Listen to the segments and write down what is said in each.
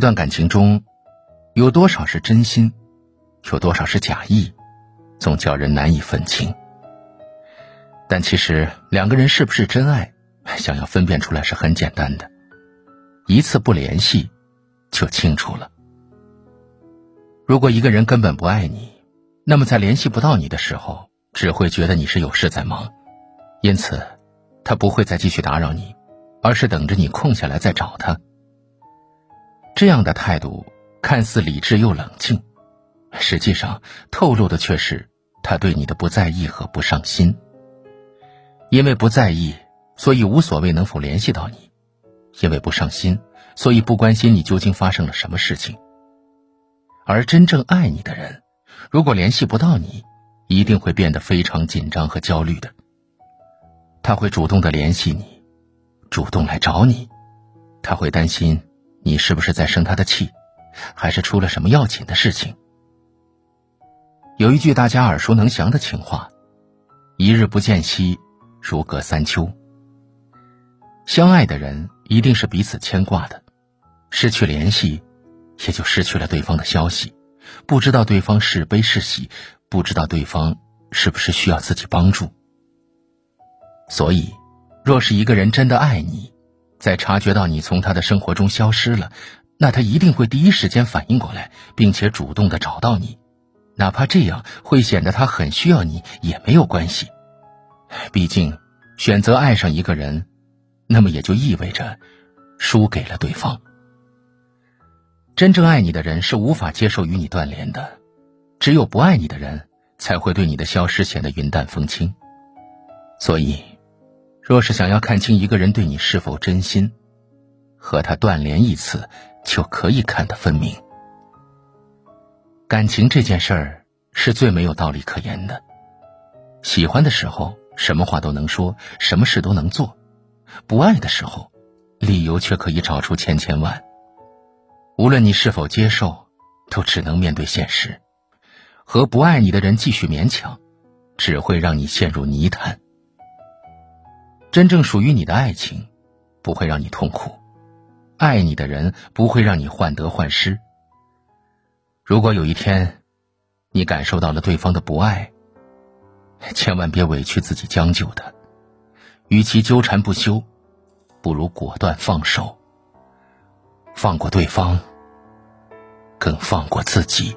一段感情中，有多少是真心，有多少是假意，总叫人难以分清。但其实两个人是不是真爱，想要分辨出来是很简单的，一次不联系，就清楚了。如果一个人根本不爱你，那么在联系不到你的时候，只会觉得你是有事在忙，因此，他不会再继续打扰你，而是等着你空下来再找他。这样的态度看似理智又冷静，实际上透露的却是他对你的不在意和不上心。因为不在意，所以无所谓能否联系到你；因为不上心，所以不关心你究竟发生了什么事情。而真正爱你的人，如果联系不到你，一定会变得非常紧张和焦虑的。他会主动的联系你，主动来找你，他会担心。你是不是在生他的气，还是出了什么要紧的事情？有一句大家耳熟能详的情话：“一日不见兮，如隔三秋。”相爱的人一定是彼此牵挂的，失去联系，也就失去了对方的消息，不知道对方是悲是喜，不知道对方是不是需要自己帮助。所以，若是一个人真的爱你，在察觉到你从他的生活中消失了，那他一定会第一时间反应过来，并且主动的找到你，哪怕这样会显得他很需要你也没有关系。毕竟，选择爱上一个人，那么也就意味着输给了对方。真正爱你的人是无法接受与你断联的，只有不爱你的人才会对你的消失显得云淡风轻。所以。若是想要看清一个人对你是否真心，和他断联一次，就可以看得分明。感情这件事儿是最没有道理可言的。喜欢的时候，什么话都能说，什么事都能做；不爱的时候，理由却可以找出千千万。无论你是否接受，都只能面对现实。和不爱你的人继续勉强，只会让你陷入泥潭。真正属于你的爱情，不会让你痛苦；爱你的人不会让你患得患失。如果有一天，你感受到了对方的不爱，千万别委屈自己将就的。与其纠缠不休，不如果断放手。放过对方，更放过自己。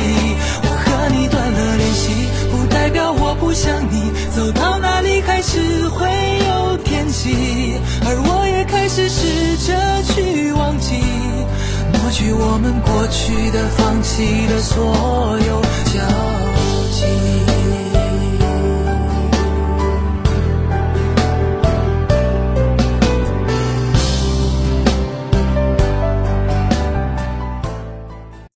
表我不想你。走到哪里开始会有天气，而我也开始试着去忘记，抹去我们过去的、放弃的所有交。